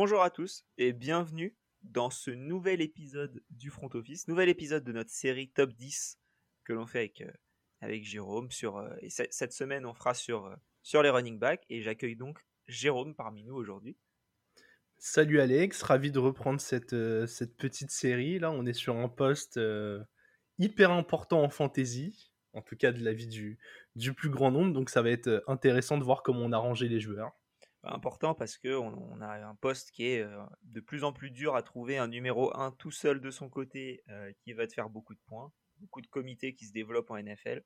Bonjour à tous et bienvenue dans ce nouvel épisode du Front Office, nouvel épisode de notre série Top 10 que l'on fait avec, euh, Jérôme. Sur, euh, et cette semaine, on fera sur, euh, les running backs et j'accueille donc Jérôme parmi nous aujourd'hui. Salut Alex, ravi de reprendre cette, petite série. Là, on est sur un poste hyper important en fantasy, en tout cas de la vie du, du plus grand nombre, donc ça va être intéressant de voir comment on a rangé les joueurs important parce qu'on on a un poste qui est euh, de plus en plus dur à trouver, un numéro 1 tout seul de son côté euh, qui va te faire beaucoup de points, beaucoup de comités qui se développent en NFL.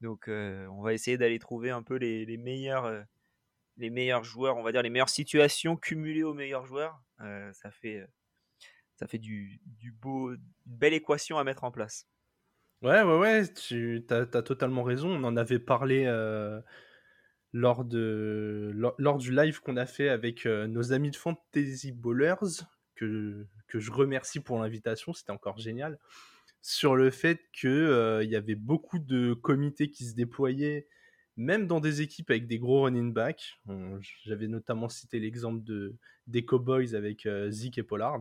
Donc euh, on va essayer d'aller trouver un peu les, meilleurs, les meilleurs joueurs, on va dire les meilleures situations cumulées aux meilleurs joueurs. ça fait, ça fait du, du, beau, une belle équation à mettre en place. Ouais, ouais, ouais, tu as, totalement raison. On en avait parlé lors, de, lors, du live qu'on a fait avec euh, nos amis de Fantasy Bowlers, que, que je remercie pour l'invitation, c'était encore génial, sur le fait qu'il euh, y avait beaucoup de comités qui se déployaient, même dans des équipes avec des gros running backs. J'avais notamment cité l'exemple de, des Cowboys avec euh, Zeke et Pollard.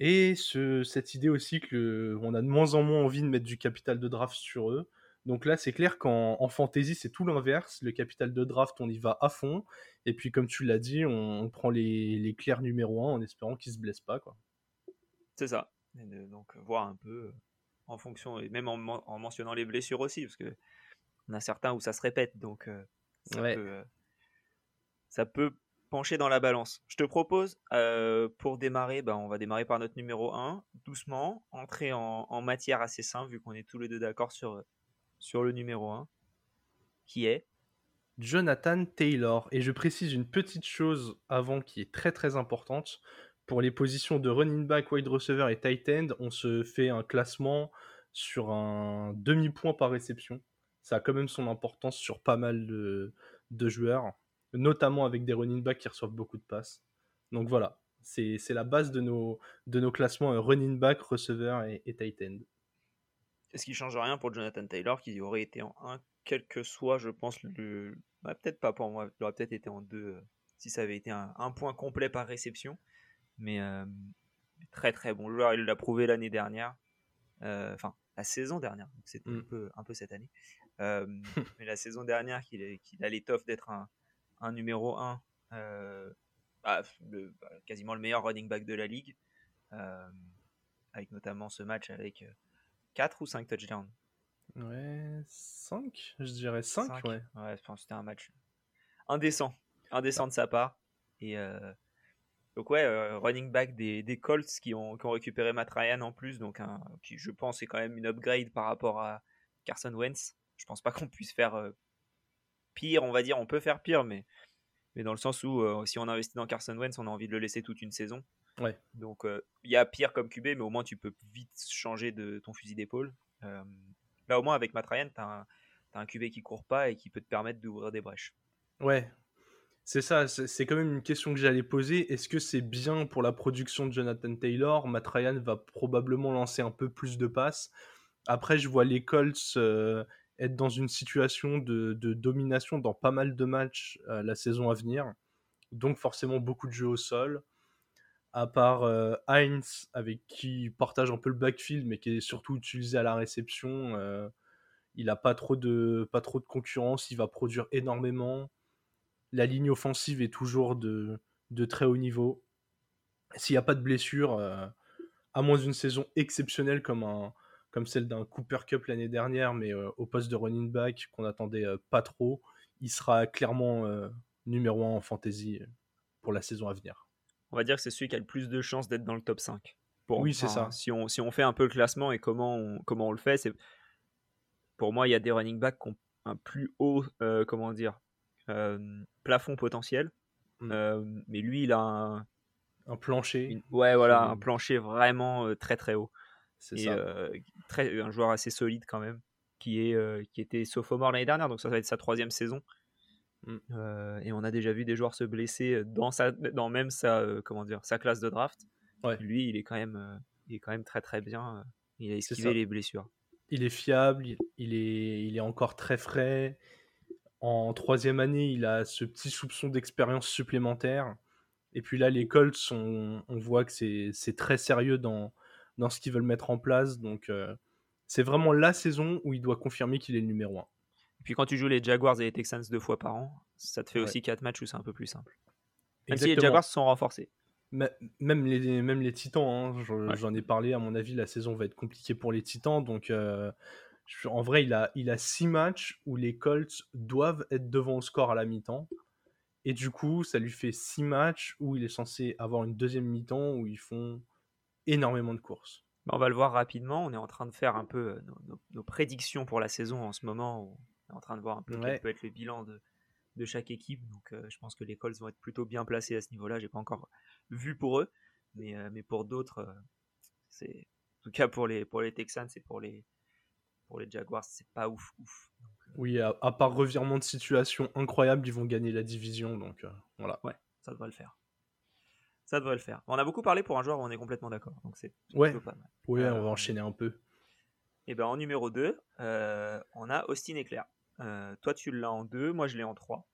Et ce, cette idée aussi qu'on a de moins en moins envie de mettre du capital de draft sur eux. Donc là, c'est clair qu'en fantasy, c'est tout l'inverse. Le capital de draft, on y va à fond. Et puis, comme tu l'as dit, on, prend les, les, clairs numéro 1 en espérant qu'ils se blessent pas. quoi. C'est ça. donc, voir un peu euh, en fonction, et même en, mentionnant les blessures aussi, parce que on a certains où ça se répète. Donc, euh, ça, peut, euh, ça, peut, pencher dans la balance. Je te propose, pour démarrer, bah, on va démarrer par notre numéro 1, doucement, entrer en, en matière assez simple, vu qu'on est tous les deux d'accord sur sur le numéro 1, qui est Jonathan Taylor. Et je précise une petite chose avant qui est très très importante. Pour les positions de running back, wide receiver et tight end, on se fait un classement sur un demi-point par réception. Ça a quand même son importance sur pas mal de, joueurs, notamment avec des running backs qui reçoivent beaucoup de passes. Donc voilà, c'est la base de nos, classements euh, running back, receiver et tight end. Ce qui change rien pour Jonathan Taylor, qui aurait été en 1, quel que soit, je pense, le. Bah, peut-être pas pour moi, il aurait peut-être été en 2 euh, si ça avait été un, point complet par réception. Mais euh, très très bon joueur, il l'a prouvé l'année dernière. Euh, enfin, la saison dernière, c'était un, mm. peu, un peu cette année. mais la saison dernière, qu'il a l'étoffe d'être un, numéro 1, bah, bah, quasiment le meilleur running back de la ligue. avec notamment ce match avec 4 ou 5 touchdowns? Ouais, 5 Je dirais 5, ouais. Ouais, c'était un match indécent. Indécent de sa part. Et euh, donc, ouais, euh, running back des, des Colts qui ont, qui ont, récupéré Matt Ryan en plus, donc qui, je pense, est quand même une upgrade par rapport à Carson Wentz. Je pense pas qu'on puisse faire euh, pire, on va dire. On peut faire pire, mais, mais dans le sens où si on investit dans Carson Wentz, on a envie de le laisser toute une saison. Ouais. Donc euh, il y a pire comme QB, mais au moins tu peux vite changer de ton fusil d'épaule. Euh, là au moins avec Matt Ryan, tu as, un QB qui court pas et qui peut te permettre d'ouvrir des brèches. Ouais, c'est ça, c'est quand même une question que j'allais poser. Est-ce que c'est bien pour la production de Jonathan Taylor? Matt Ryan va probablement lancer un peu plus de passes. Après, je vois les Colts euh, être dans une situation de, domination dans pas mal de matchs la saison à venir. Donc forcément beaucoup de jeux au sol à part euh, Heinz, avec qui il partage un peu le backfield, mais qui est surtout utilisé à la réception. Euh, il n'a pas, trop de, pas trop de concurrence, il va produire énormément. La ligne offensive est toujours de, de très haut niveau. S'il n'y a pas de blessure, euh, à moins d'une saison exceptionnelle comme, un, comme celle d'un Cooper Cup l'année dernière, mais au poste de running back qu'on attendait pas trop, il sera clairement numéro 1 en fantasy pour la saison à venir on va dire que c'est celui qui a le plus de chances d'être dans le top 5. oui, c'est ça. Si on, si on fait un peu le classement et comment on, comment on le fait, c'est pour moi, il y a des running backs qui ont un plus haut, euh, comment dire, euh, plafond potentiel. Mm. Euh, mais lui, il a un, un plancher. ouais, voilà, un plancher vraiment très très haut. C'est ça. très, un joueur assez solide quand même, qui, est, qui était sophomore l'année dernière, donc ça va être sa troisième saison. Mmh. Euh, et on a déjà vu des joueurs se blesser dans, sa, dans même sa, euh, comment dire, sa classe de draft. Lui, il est, quand même, euh, il est quand même très très bien. Il a esquivé les blessures. Il est fiable, il est, il est encore très frais. En troisième année, il a ce petit soupçon d'expérience supplémentaire. Et puis là, les Colts, on, on voit que c'est très sérieux dans, dans ce qu'ils veulent mettre en place. Donc, euh, c'est vraiment la saison où il doit confirmer qu'il est le numéro 1. Et puis quand tu joues les Jaguars et les Texans deux fois par an, ça te fait aussi quatre matchs où c'est un peu plus simple. Même si les Jaguars se sont renforcés. même les, même les Titans, hein, j'en ai parlé, à mon avis, la saison va être compliquée pour les Titans. Donc, euh, en vrai, il a, il a six matchs où les Colts doivent être devant au score à la mi-temps. Et du coup, ça lui fait six matchs où il est censé avoir une deuxième mi-temps où ils font énormément de courses. Bah, on va le voir rapidement. On est en train de faire un peu euh, nos, prédictions pour la saison en ce moment. En train de voir un peu quel peut être le bilan de, de chaque équipe. Donc euh, je pense que les Colts vont être plutôt bien placés à ce niveau-là. J'ai pas encore vu pour eux, mais, euh, mais pour d'autres, c'est en tout cas pour les pour les Texans et pour les pour les Jaguars, c'est pas ouf ouf. oui, à, part revirement de situation incroyable, ils vont gagner la division. Donc voilà. Ouais, ça devrait le faire. Ça devrait le faire. On a beaucoup parlé pour un joueur où on est complètement d'accord. Donc c'est ouais. pas mal. Oui, on va euh, enchaîner un peu. Et eh ben en numéro 2, euh, on a Austin Eclair. Euh, toi tu l'as en 2, moi je l'ai en 3.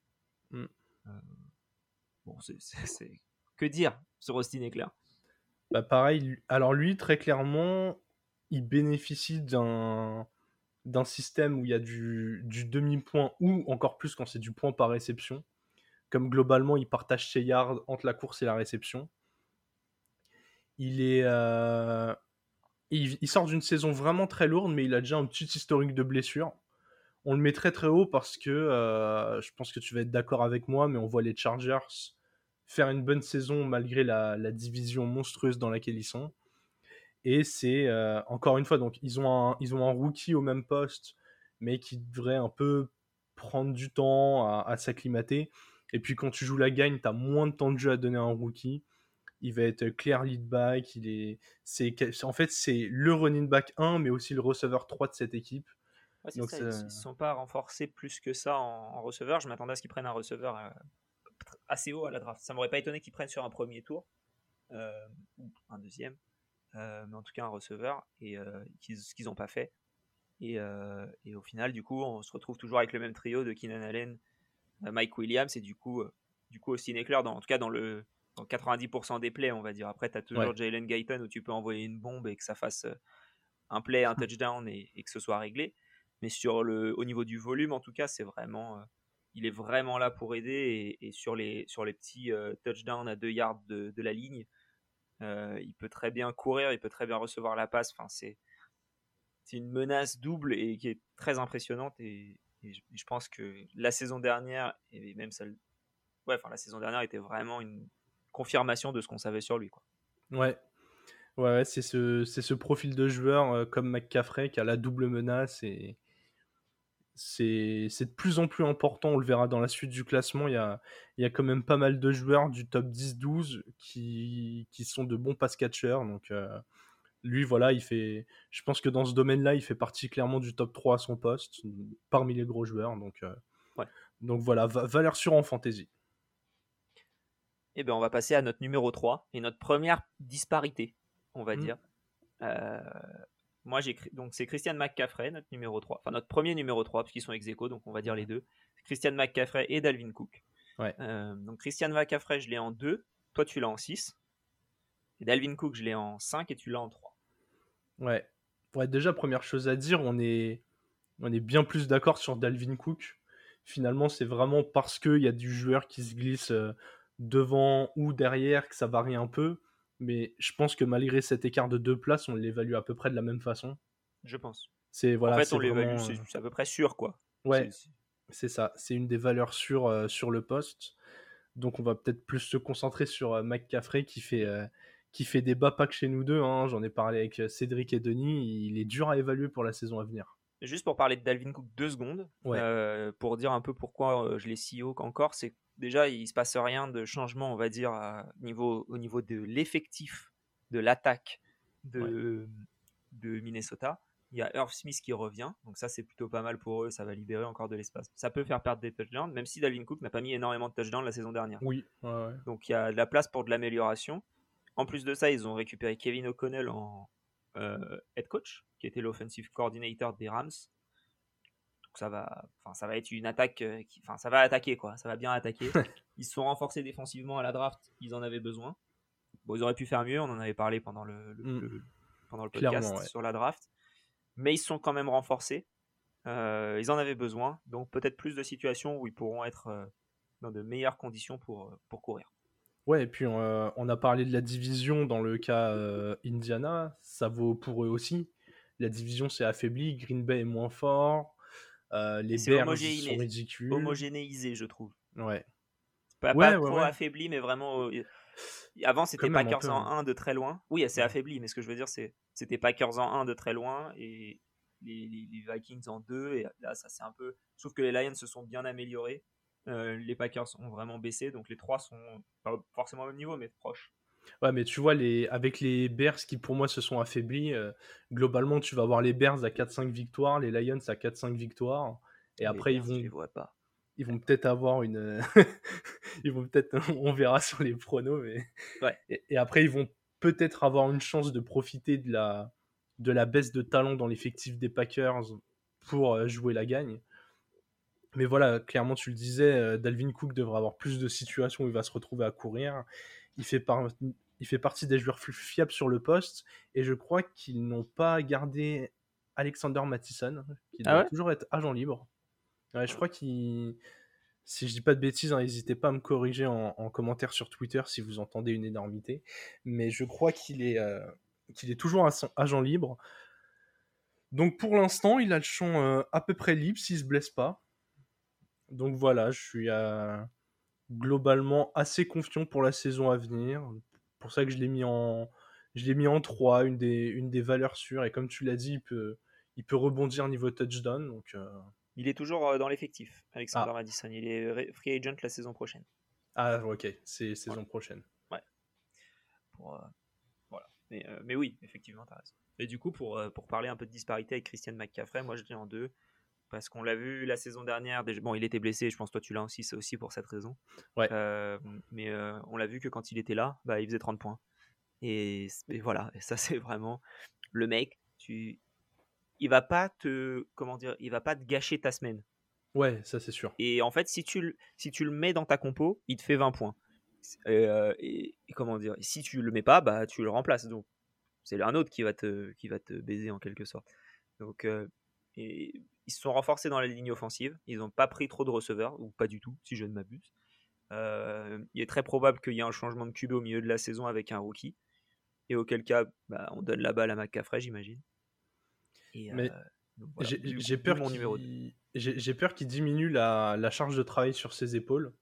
Mm. bon, c'est que dire sur Austin Eclair Bah pareil, alors lui très clairement, il bénéficie d'un d'un système où il y a du, du demi-point ou encore plus quand c'est du point par réception comme globalement il partage ses yards entre la course et la réception. Il est, euh, il, sort d'une saison vraiment très lourde, mais il a déjà un petit historique de blessures. On le met très très haut parce que euh, je pense que tu vas être d'accord avec moi, mais on voit les Chargers faire une bonne saison malgré la, division monstrueuse dans laquelle ils sont. Et c'est euh, encore une fois, donc ils ont, un, rookie au même poste, mais qui devrait un peu prendre du temps à, s'acclimater. Et puis quand tu joues la gagne, tu as moins de temps de jeu à donner à un rookie. Il va être clair lead back. Il est, en fait, c'est le running back 1, mais aussi le receveur 3 de cette équipe. Donc Ils ne sont pas renforcés plus que ça en, receveur. Je m'attendais à ce qu'ils prennent un receveur euh, assez haut à la draft. Ça m'aurait pas étonné qu'ils prennent sur un premier tour euh, ou un deuxième, euh, mais en tout cas un receveur et ce qu'ils n'ont pas fait. Et, et, au final, du coup, on se retrouve toujours avec le même trio de Keenan Allen, Mike Williams et du coup, du coup Austin Eckler, dans, en tout cas dans le 90% des plays, on va dire. Après, tu as toujours Jalen Guyton où tu peux envoyer une bombe et que ça fasse un play, un touchdown et, que ce soit réglé. Mais sur le, au niveau du volume, en tout cas, c'est vraiment, il est vraiment là pour aider. Et, sur, les, sur les petits touchdowns à 2 yards de, la ligne, il peut très bien courir, il peut très bien recevoir la passe. Enfin, c'est, une menace double et qui est très impressionnante. Et, je, pense que la saison dernière, et même celle. Ouais, enfin, la saison dernière était vraiment une confirmation de ce qu'on savait sur lui. Quoi. Ouais. Ouais, c'est ce, ce, profil de joueur euh, comme McCaffrey qui a la double menace et c'est de plus en plus important. On le verra dans la suite du classement. Il y a, il y a quand même pas mal de joueurs du top 10-12 qui, qui sont de bons pass catchers. Donc, euh, lui, voilà, il fait. Je pense que dans ce domaine-là, il fait partie clairement du top 3 à son poste, parmi les gros joueurs. Donc, euh, donc voilà, valeur sûre en fantasy. Eh bien, on va passer à notre numéro 3 et notre première disparité, on va mmh. dire. Euh, moi, j'ai donc c'est Christian McCaffrey, notre numéro 3. Enfin, notre premier numéro 3, puisqu'ils sont ex aequo, donc on va dire les deux. Christian McCaffrey et Dalvin Cook. Euh, donc Christian McCaffrey, je l'ai en 2. Toi, tu l'as en 6. Et Dalvin Cook, je l'ai en 5 et tu l'as en 3. Ouais. Ouais, déjà, première chose à dire, on est, on est bien plus d'accord sur Dalvin Cook. Finalement, c'est vraiment parce qu'il y a du joueur qui se glisse euh, devant ou derrière que ça varie un peu. Mais je pense que malgré cet écart de deux places, on l'évalue à peu près de la même façon. Je pense. C'est voilà. En fait, on l'évalue, euh, c'est à peu près sûr, quoi. Ouais. C'est ça. C'est une des valeurs sûres euh, sur le poste. Donc, on va peut-être plus se concentrer sur McCaffrey qui fait qui fait débat pas que chez nous deux. Hein. J'en ai parlé avec euh, Cédric et Denis. Il est dur à évaluer pour la saison à venir. Juste pour parler de Dalvin Cook deux secondes, euh, pour dire un peu pourquoi euh, je l'ai si haut encore, c'est déjà il se passe rien de changement, on va dire, niveau, au niveau de l'effectif de l'attaque de, de Minnesota. Il y a Irv Smith qui revient, donc ça c'est plutôt pas mal pour eux, ça va libérer encore de l'espace. Ça peut faire perdre des touchdowns, même si Dalvin Cook n'a pas mis énormément de touchdowns la saison dernière. Oui. donc il y a de la place pour de l'amélioration. En plus de ça, ils ont récupéré Kevin O'Connell en euh, head coach, qui était l'offensive coordinator des Rams. Ça va, enfin, ça va être une attaque, qui, enfin, ça va attaquer quoi, ça va bien attaquer. ils se sont renforcés défensivement à la draft, ils en avaient besoin. Bon, ils auraient pu faire mieux, on en avait parlé pendant le, mm. pendant le podcast sur la draft, mais ils se sont quand même renforcés. ils en avaient besoin, donc peut-être plus de situations où ils pourront être dans de meilleures conditions pour, pour courir. Ouais, et puis on a parlé de la division dans le cas Indiana, ça vaut pour eux aussi. La division s'est affaiblie, Green Bay est moins fort, les Bears sont ridicules. Homogénéisé, je trouve. Ouais. Pas, pas trop affaibli, mais vraiment. Avant, c'était Packers en 1 de très loin. Oui, c'est affaibli, mais ce que je veux dire, c'est c'était Packers en 1 de très loin et les, les Vikings en 2. Et là, ça c'est un peu. Je trouve que les Lions se sont bien améliorés. Euh, les Packers ont vraiment baissé, donc les trois sont pas forcément au même niveau, mais proches. Ouais, mais tu vois, les... avec les Bears qui pour moi se sont affaiblis, euh, globalement, tu vas avoir les Bears à 4-5 victoires, les Lions à 4-5 victoires, et après ils vont. pas. Ils vont peut-être avoir une. ils vont peut-être. On verra sur les pronos, mais. Ouais. Et, après, ils vont peut-être avoir une chance de profiter de la, de la baisse de talent dans l'effectif des Packers pour euh, jouer la gagne. Mais voilà, clairement, tu le disais, euh, Dalvin Cook devrait avoir plus de situations où il va se retrouver à courir. Il fait, il fait partie des joueurs plus fiables sur le poste. Et je crois qu'ils n'ont pas gardé Alexander Mattison, qui ah doit toujours être agent libre. je crois qu'il. Si je dis pas de bêtises, hein, n'hésitez pas à me corriger en, commentaire sur Twitter si vous entendez une énormité. Mais je crois qu'il est, euh, qu'il est toujours agent libre. Donc pour l'instant, il a le champ euh, à peu près libre s'il se blesse pas. Donc voilà, je suis euh, globalement assez confiant pour la saison à venir. pour ça que je l'ai mis en je l'ai mis en 3, une des, une des valeurs sûres. Et comme tu l'as dit, il peut, il peut rebondir niveau touchdown. Donc, euh. Il est toujours euh, dans l'effectif, Alexander ah. Madison. Il est free agent la saison prochaine. Ah, ok, c'est saison prochaine. Ouais. voilà. Mais, mais, oui, effectivement, tu as raison. Et du coup, pour, pour parler un peu de disparité avec Christian McCaffrey, moi je dis en deux parce qu'on l'a vu la saison dernière. Bon, il était blessé, je pense toi tu l'as aussi, c'est aussi pour cette raison. Ouais. Euh, mais euh, on l'a vu que quand il était là, bah, il faisait 30 points. Et, voilà, et ça c'est vraiment le mec. Tu, il va pas te, comment dire, il va pas te gâcher ta semaine. Ouais, ça c'est sûr. Et en fait, si tu, si tu le mets dans ta compo, il te fait 20 points. Euh, et, comment dire, si tu le mets pas, bah tu le remplaces. Donc c'est un autre qui va te, qui va te baiser en quelque sorte. Donc et ils se sont renforcés dans la ligne offensive. Ils n'ont pas pris trop de receveurs, ou pas du tout, si je ne m'abuse. Euh, il est très probable qu'il y ait un changement de QB au milieu de la saison avec un rookie. Et auquel cas, bah, on donne la balle à McCaffrey, j'imagine. Mais j'ai peur qu'il j'ai peur qu'il diminue la, la, charge de travail sur ses épaules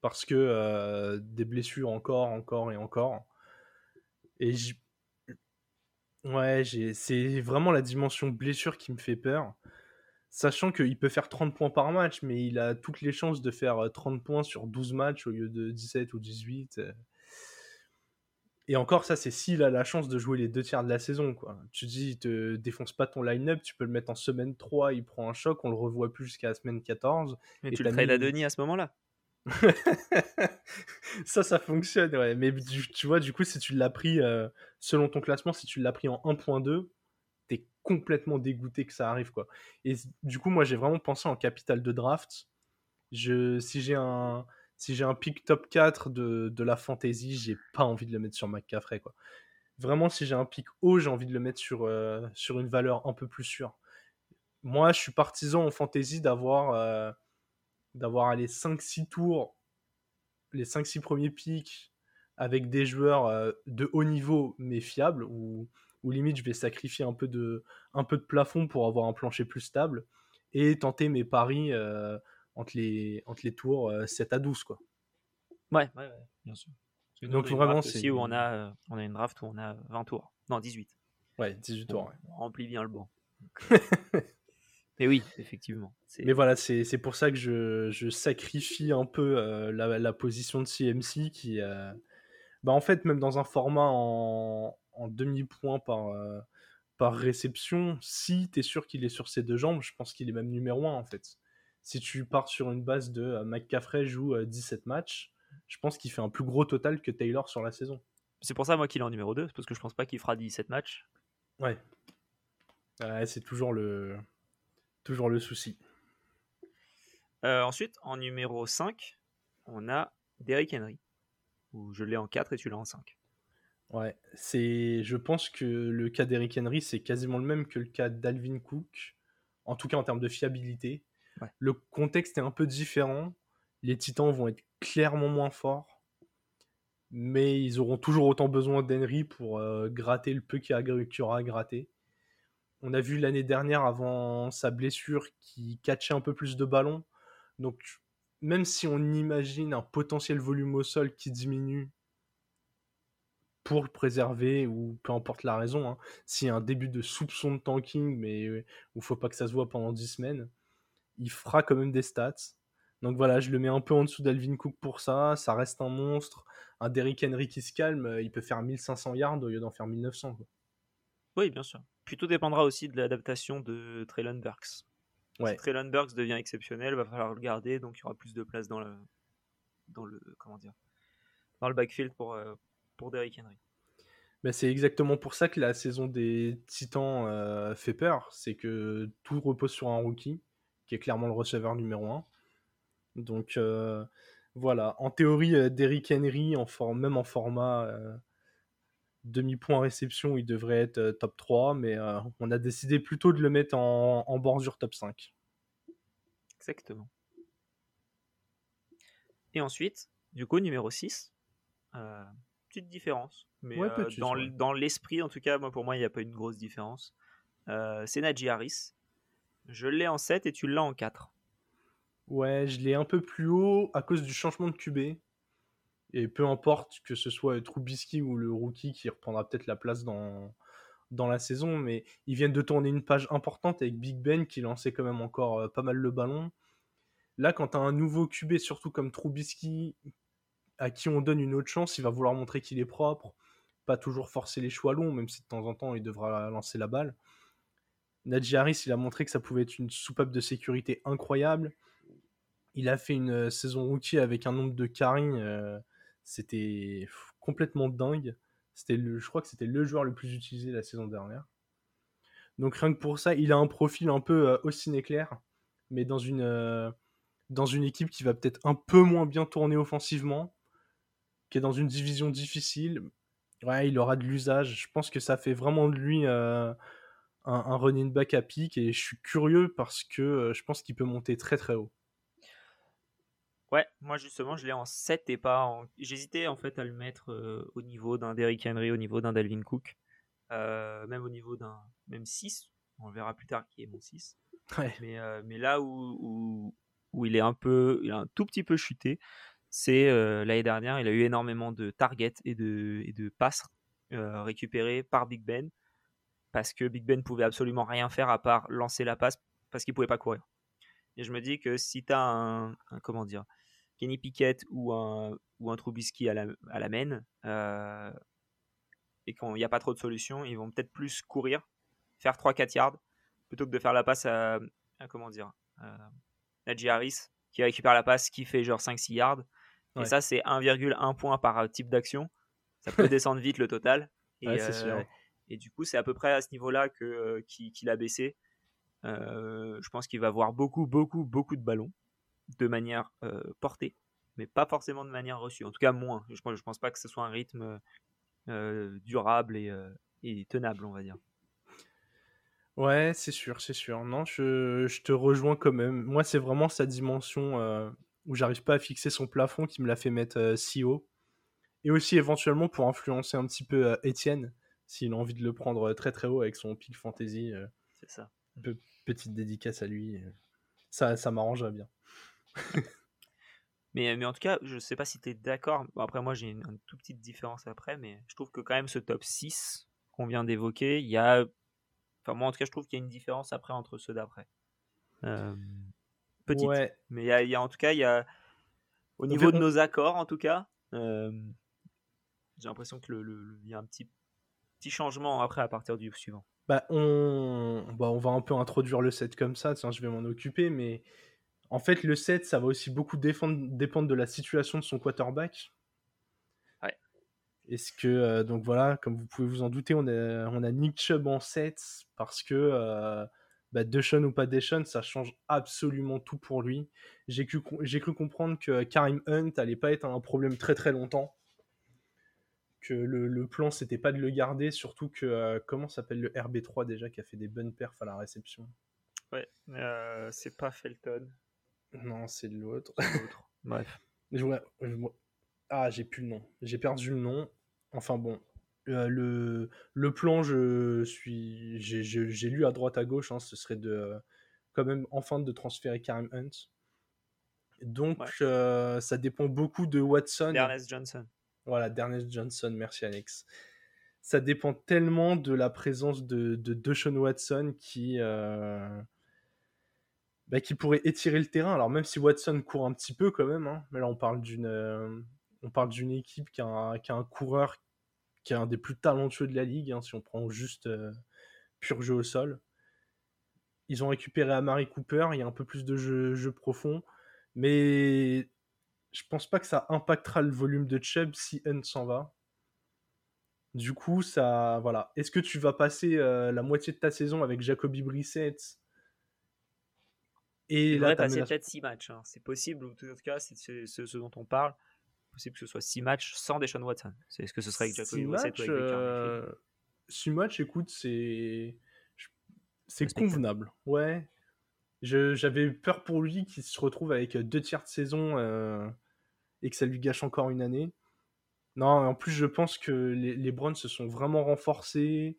parce que euh, des blessures encore, encore et encore. Et Ouais, c'est vraiment la dimension blessure qui me fait peur. Sachant qu'il peut faire 30 points par match, mais il a toutes les chances de faire 30 points sur 12 matchs au lieu de 17 ou 18. Et encore, ça, c'est s'il a la chance de jouer les deux tiers de la saison. Quoi. Tu dis, il te défonce pas ton line-up, tu peux le mettre en semaine 3, il prend un choc, on le revoit plus jusqu'à la semaine 14. Et, tu le trades à Denis à ce moment-là ça, ça fonctionne, ouais. Mais tu, vois, du coup, si tu l'as pris, euh, selon ton classement, si tu l'as pris en 1.2, t'es complètement dégoûté que ça arrive, quoi. Et du coup, moi, j'ai vraiment pensé en capital de draft. Si j'ai un, si j'ai un pick top 4 de, la fantasy, j'ai pas envie de le mettre sur McCaffrey, quoi. Vraiment, si j'ai un pick haut, j'ai envie de le mettre sur, euh, une valeur un peu plus sûre. Moi, je suis partisan en fantasy d'avoir. Euh, d'avoir les 5-6 tours, les 5-6 premiers pics avec des joueurs euh, de haut niveau mais fiables, ou, ou limite je vais sacrifier un peu, de, un peu de plafond pour avoir un plancher plus stable, et tenter mes paris euh, entre, les, entre les tours 7 euh, à 12. Quoi. Ouais, ouais, bien sûr. Donc vraiment, c'est. Aussi où on a, on a une draft où on a 20 tours. Non, 18. Ouais, 18 tours. On, remplit bien le banc. Mais oui, effectivement. Mais voilà, c'est pour ça que je, je, sacrifie un peu euh, la, la, position de CMC qui, euh, bah en fait, même dans un format en, en demi-point par, euh, par réception, si tu es sûr qu'il est sur ses deux jambes, je pense qu'il est même numéro 1 en fait. Si tu pars sur une base de McCaffrey joue 17 matchs, je pense qu'il fait un plus gros total que Taylor sur la saison. C'est pour ça, moi, qu'il est en numéro 2, parce que je pense pas qu'il fera 17 matchs. Ouais. c'est toujours le, Toujours le souci. Euh, ensuite, en numéro 5, on a Derrick Henry. Où je l'ai en 4 et tu l'as en 5. Ouais, c'est. Je pense que le cas d'Eric Henry, c'est quasiment le même que le cas d'Alvin Cook, en tout cas en termes de fiabilité. Le contexte est un peu différent. Les Titans vont être clairement moins forts, mais ils auront toujours autant besoin d'Henry pour euh, gratter le peu qu'il y aura à gratter. On a vu l'année dernière, avant sa blessure, qu'il catchait un peu plus de ballons. Donc, même si on imagine un potentiel volume au sol qui diminue pour préserver, ou peu importe la raison, hein, s'il y a un début de soupçon de tanking, mais où il faut pas que ça se voit pendant 10 semaines, il fera quand même des stats. Donc voilà, je le mets un peu en dessous d'Alvin Cook pour ça. Ça reste un monstre. Un Derrick Henry qui se calme, euh, il peut faire 1500 yards au lieu d'en faire 1900. Oui, bien sûr. Plutôt dépendra aussi de l'adaptation de Traylon Burks. Ouais. Si Traylon Burks devient exceptionnel, va falloir le garder, donc il y aura plus de place dans le, dans le, comment dire, dans le backfield pour, euh, pour Derrick Henry. Ben c'est exactement pour ça que la saison des Titans euh, fait peur. C'est que tout repose sur un rookie, qui est clairement le receveur numéro 1. Donc euh, voilà, en théorie, euh, Derrick Henry, en même en format demi-point réception, il devrait être top 3, mais on a décidé plutôt de le mettre en, en bordure top 5. Exactement. Et ensuite, du coup, numéro 6, petite différence. Mais dans, dans l'esprit, en tout cas, moi, pour moi, il n'y a pas une grosse différence. c'est Najee Harris. Je l'ai en 7 et tu l'as en 4. Ouais, je l'ai un peu plus haut à cause du changement de QB. Et peu importe que ce soit Trubisky ou le rookie qui reprendra peut-être la place dans, dans la saison, mais ils viennent de tourner une page importante avec Big Ben qui lançait quand même encore pas mal le ballon. Là, quand tu as un nouveau QB, surtout comme Trubisky, à qui on donne une autre chance, il va vouloir montrer qu'il est propre, pas toujours forcer les choix longs, même si de temps en temps il devra lancer la balle. Najee Harris, il a montré que ça pouvait être une soupape de sécurité incroyable. Il a fait une euh, saison rookie avec un nombre de carry, euh, c'était complètement dingue. Je crois que c'était le joueur le plus utilisé la saison dernière. Donc rien que pour ça, il a un profil un peu euh, éclair, mais une, dans une équipe qui va peut-être un peu moins bien tourner offensivement, qui est dans une division difficile. Ouais, il aura de l'usage. Je pense que ça fait vraiment de lui euh, un, running back à pic et je suis curieux parce que euh, je pense qu'il peut monter très très haut. Ouais, moi justement, je l'ai en 7 et pas en. J'hésitais en fait à le mettre euh, au niveau d'un Derrick Henry, au niveau d'un Dalvin Cook, même au niveau d'un. Même 6. On verra plus tard qui est mon 6. Mais, mais là où, où, il est un peu. Il a un tout petit peu chuté, c'est l'année dernière, il a eu énormément de targets et de, et de passes récupérées par Big Ben parce que Big Ben pouvait absolument rien faire à part lancer la passe parce qu'il pouvait pas courir. Et je me dis que si tu as un, comment dire Kenny Pickett ou un ou un Trubisky à la, à main et qu'il n'y a pas trop de solutions, ils vont peut-être plus courir, faire 3-4 yards plutôt que de faire la passe à, comment dire à Harris qui récupère la passe qui fait genre 5-6 yards et ça, c'est 1,1 point par euh, type d'action. Ça peut descendre vite le total. Et, euh, et du coup, c'est à peu près à ce niveau-là que euh, qu'il a baissé. je pense qu'il va avoir beaucoup, beaucoup, beaucoup de ballons de manière portée, mais pas forcément de manière reçue. En tout cas, moins. Je pense, je pense pas que ce soit un rythme durable et, et, tenable, on va dire. Ouais, c'est sûr, c'est sûr. Non, je, je, te rejoins quand même. Moi, c'est vraiment sa dimension où j'arrive pas à fixer son plafond qui me l'a fait mettre euh, si haut. Et aussi éventuellement pour influencer un petit peu euh, s'il a envie de le prendre euh, très très haut avec son pic fantasy. C'est ça. petite dédicace à lui. Ça, ça m'arrangerait bien. mais, mais en tout cas, je sais pas si tu es d'accord. après, moi, j'ai une, une, toute petite différence après, mais je trouve que quand même ce top 6 qu'on vient d'évoquer, il y a. Enfin, moi, en tout cas, je trouve qu'il y a une différence après entre ceux d'après. Euh, petite. Mais il y, a, en tout cas, il y a au niveau de nos accords, en tout cas, euh, j'ai l'impression que le, y a un petit petit changement après à partir du suivant. Bah on, bah, on va un peu introduire le set comme ça, tiens, je vais m'en occuper, mais en fait le set, ça va aussi beaucoup défendre, dépendre de la situation de son quarterback. Ouais. Est-ce que, euh, donc voilà, comme vous pouvez vous en douter, on a, on a Nick Chubb en set parce que euh, bah, Deshaun ou pas Deshaun, ça change absolument tout pour lui. J'ai cru, comprendre que Karim Hunt allait pas être un problème très très longtemps. Que le, le plan, c'était pas de le garder, surtout que, euh, comment s'appelle le RB3 déjà, qui a fait des bonnes perfs à la réception? Ouais, euh, c'est pas Felton. Non, c'est l'autre. Bref. Ah, j'ai plus le nom. J'ai perdu le nom. Enfin bon, le, le plan, je suis, j'ai lu à droite à gauche, hein, ce serait de quand même enfin de transférer Karim Hunt. Donc euh, ça dépend beaucoup de Watson. Ernest Johnson. Voilà, Ernest Johnson, merci Alex. Ça dépend tellement de la présence de, de Deshaun Watson qui, euh, bah, qui pourrait étirer le terrain. Alors même si Watson court un petit peu quand même, hein, mais là on parle d'une on parle d'une équipe qui a, qui a un coureur qui est un des plus talentueux de la ligue, hein, si on prend juste euh, pur jeu au sol. Ils ont récupéré Amari Cooper, il y a un peu plus de jeu, profond, mais je pense pas que ça impactera le volume de Chubb si Hunt s'en va. Du coup, ça, voilà. Est-ce que tu vas passer euh, la moitié de ta saison avec Jacoby Brissett et Il là, passer peut-être 6 matchs. Hein. C'est possible, en tout cas, c'est ce dont on parle possible que ce soit 6 matchs sans Deshaun Watson. C'est ce que ce serait avec Jacoby Brissett ou avec euh... 6 matchs, écoute, c'est c'est convenable. Ouais. J'avais peur pour lui qu'il se retrouve avec deux tiers de saison euh, et que ça lui gâche encore une année. Non, en plus, je pense que les, les Browns se sont vraiment renforcés.